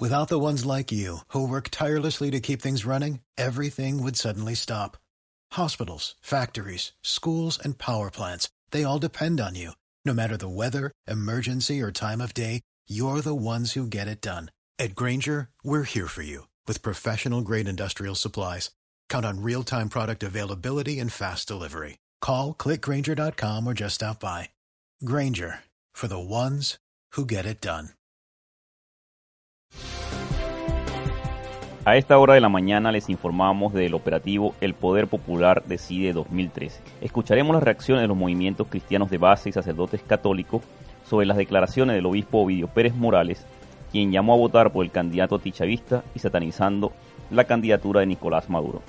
Without the ones like you, who work tirelessly to keep things running, everything would suddenly stop. Hospitals, factories, schools, and power plants, they all depend on you. No matter the weather, emergency, or time of day, you're the ones who get it done. At Granger, we're here for you with professional grade industrial supplies. Count on real time product availability and fast delivery. Call clickgranger.com or just stop by. Granger for the ones who get it done. A esta hora de la mañana les informamos del operativo El Poder Popular Decide 2013. Escucharemos las reacciones de los movimientos cristianos de base y sacerdotes católicos sobre las declaraciones del obispo Ovidio Pérez Morales, quien llamó a votar por el candidato tichavista y satanizando la candidatura de Nicolás Maduro.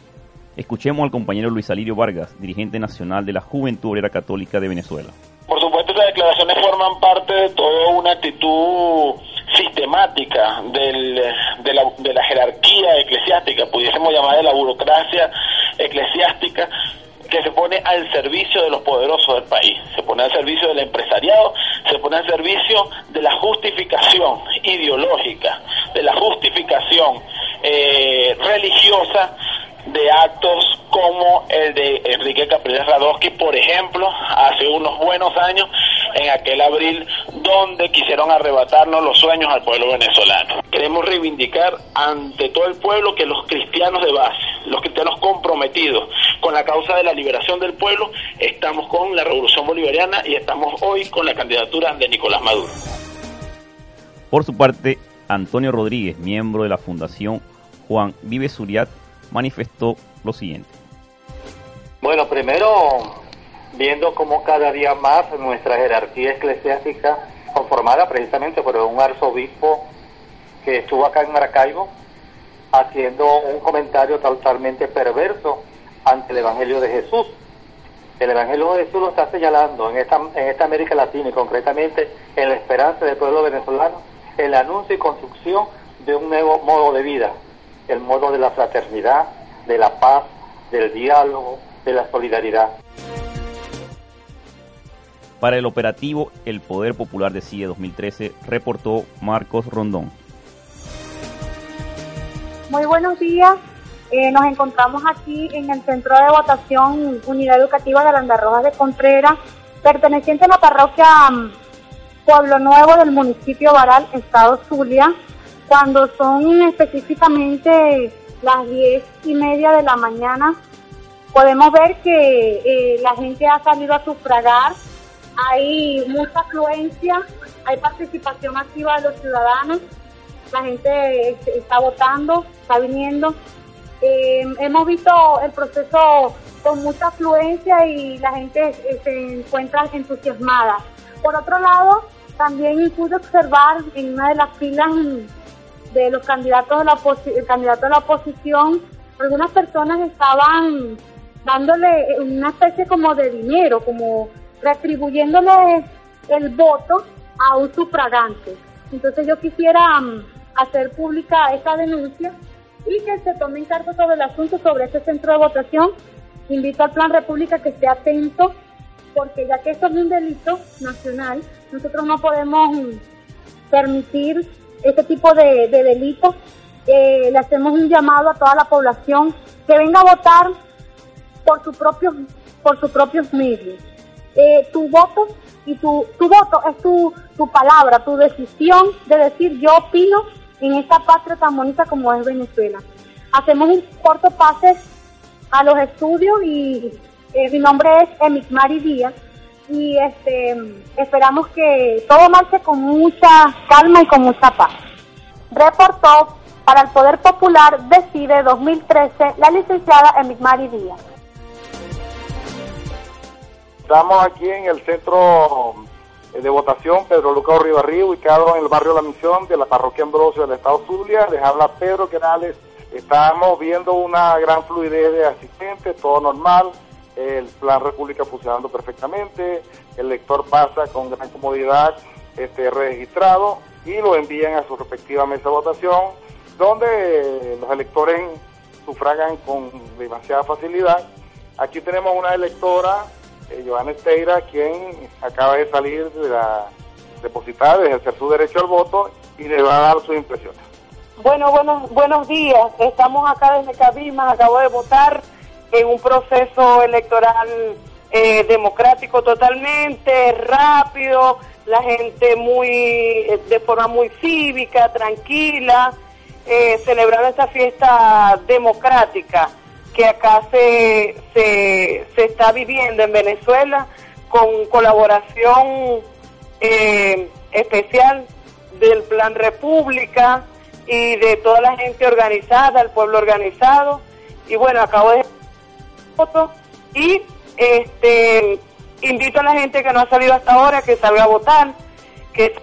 Escuchemos al compañero Luis Alirio Vargas, dirigente nacional de la Juventud Obrera Católica de Venezuela. Por supuesto, esas declaraciones forman parte de toda una actitud sistemática del, de, la, de la jerarquía eclesiástica, pudiésemos llamar de la burocracia eclesiástica, que se pone al servicio de los poderosos del país, se pone al servicio del empresariado, se pone al servicio de la justificación ideológica, de la justificación eh, religiosa de actos como el de Enrique Capriles Radowski, por ejemplo, hace unos buenos años, en aquel abril, donde quisieron arrebatarnos los sueños al pueblo venezolano. Queremos reivindicar ante todo el pueblo que los cristianos de base, los cristianos comprometidos con la causa de la liberación del pueblo, estamos con la revolución bolivariana y estamos hoy con la candidatura de Nicolás Maduro. Por su parte, Antonio Rodríguez, miembro de la Fundación Juan Vive Suriat, manifestó lo siguiente. Bueno, primero, viendo cómo cada día más nuestra jerarquía eclesiástica, conformada precisamente por un arzobispo que estuvo acá en Maracaibo, haciendo un comentario totalmente perverso ante el Evangelio de Jesús. El Evangelio de Jesús lo está señalando en esta, en esta América Latina y concretamente en la esperanza del pueblo venezolano, el anuncio y construcción de un nuevo modo de vida, el modo de la fraternidad, de la paz, del diálogo, de la solidaridad. Para el operativo El Poder Popular de CIE 2013, reportó Marcos Rondón. Muy buenos días. Eh, nos encontramos aquí en el Centro de Votación Unidad Educativa de Landarrojas de Contreras, perteneciente a la parroquia mm, Pueblo Nuevo del municipio Baral, Estado Zulia, cuando son específicamente las diez y media de la mañana, podemos ver que eh, la gente ha salido a sufragar, hay mucha afluencia, hay participación activa de los ciudadanos, la gente está votando, está viniendo. Eh, hemos visto el proceso con mucha afluencia y la gente se encuentra entusiasmada. Por otro lado, también pude observar en una de las filas de los candidatos de la el de la oposición, algunas personas estaban dándole una especie como de dinero, como retribuyéndole el voto a un sufragante. Entonces yo quisiera mm, hacer pública esta denuncia y que se tome cargo sobre el asunto, sobre este centro de votación. Invito al Plan República que esté atento, porque ya que esto es un delito nacional, nosotros no podemos mm, permitir este tipo de, delitos. Eh, le hacemos un llamado a toda la población que venga a votar por su propio, por sus propios medios. Eh, tu voto y tu, tu voto es tu, tu palabra, tu decisión de decir yo opino en esta patria tan bonita como es Venezuela. Hacemos un corto pase a los estudios y eh, mi nombre es Emigmari Díaz y este, esperamos que todo marche con mucha calma y con mucha paz. Reportó para el Poder Popular Decide 2013 la licenciada Emigmari Díaz. Estamos aquí en el centro de votación Pedro Lucas Ribarrí, ubicado en el barrio La Misión de la parroquia Ambrosio del Estado Zulia. Les habla Pedro Quenales. Estamos viendo una gran fluidez de asistentes, todo normal el plan República funcionando perfectamente, el lector pasa con gran comodidad este, registrado y lo envían a su respectiva mesa de votación, donde los electores sufragan con demasiada facilidad. Aquí tenemos una electora, eh, Esteira, quien acaba de salir de la depositada, de ejercer su derecho al voto y le va a dar sus impresiones. Bueno, buenos, buenos días. Estamos acá desde Cabimas, acabo de votar en un proceso electoral eh, democrático totalmente, rápido, la gente muy, eh, de forma muy cívica, tranquila, eh, celebrando esta fiesta democrática que acá se, se, se está viviendo en Venezuela con colaboración eh, especial del Plan República y de toda la gente organizada, el pueblo organizado. Y bueno, acabo de voto y este invito a la gente que no ha salido hasta ahora que salga a votar, que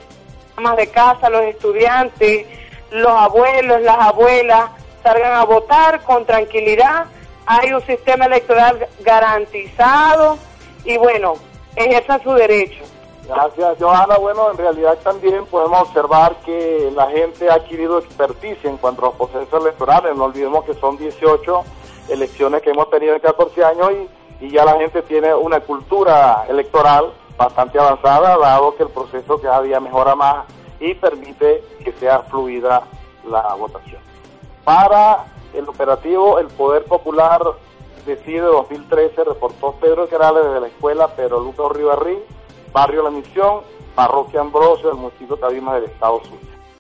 más de casa, los estudiantes, los abuelos, las abuelas, salgan a votar con tranquilidad. Hay un sistema electoral garantizado y bueno, ejerzan su derecho. Gracias, Johanna. Bueno, en realidad también podemos observar que la gente ha adquirido experticia en cuanto a los procesos electorales. No olvidemos que son 18 elecciones que hemos tenido en 14 años y, y ya la gente tiene una cultura electoral bastante avanzada, dado que el proceso cada día mejora más y permite que sea fluida la votación. Para el operativo El Poder Popular decide 2013, reportó Pedro Querales desde la escuela Pedro Lucas Ribarrí, Barrio La Misión, Parroquia Ambrosio del municipio Cabimas del Estado Sur.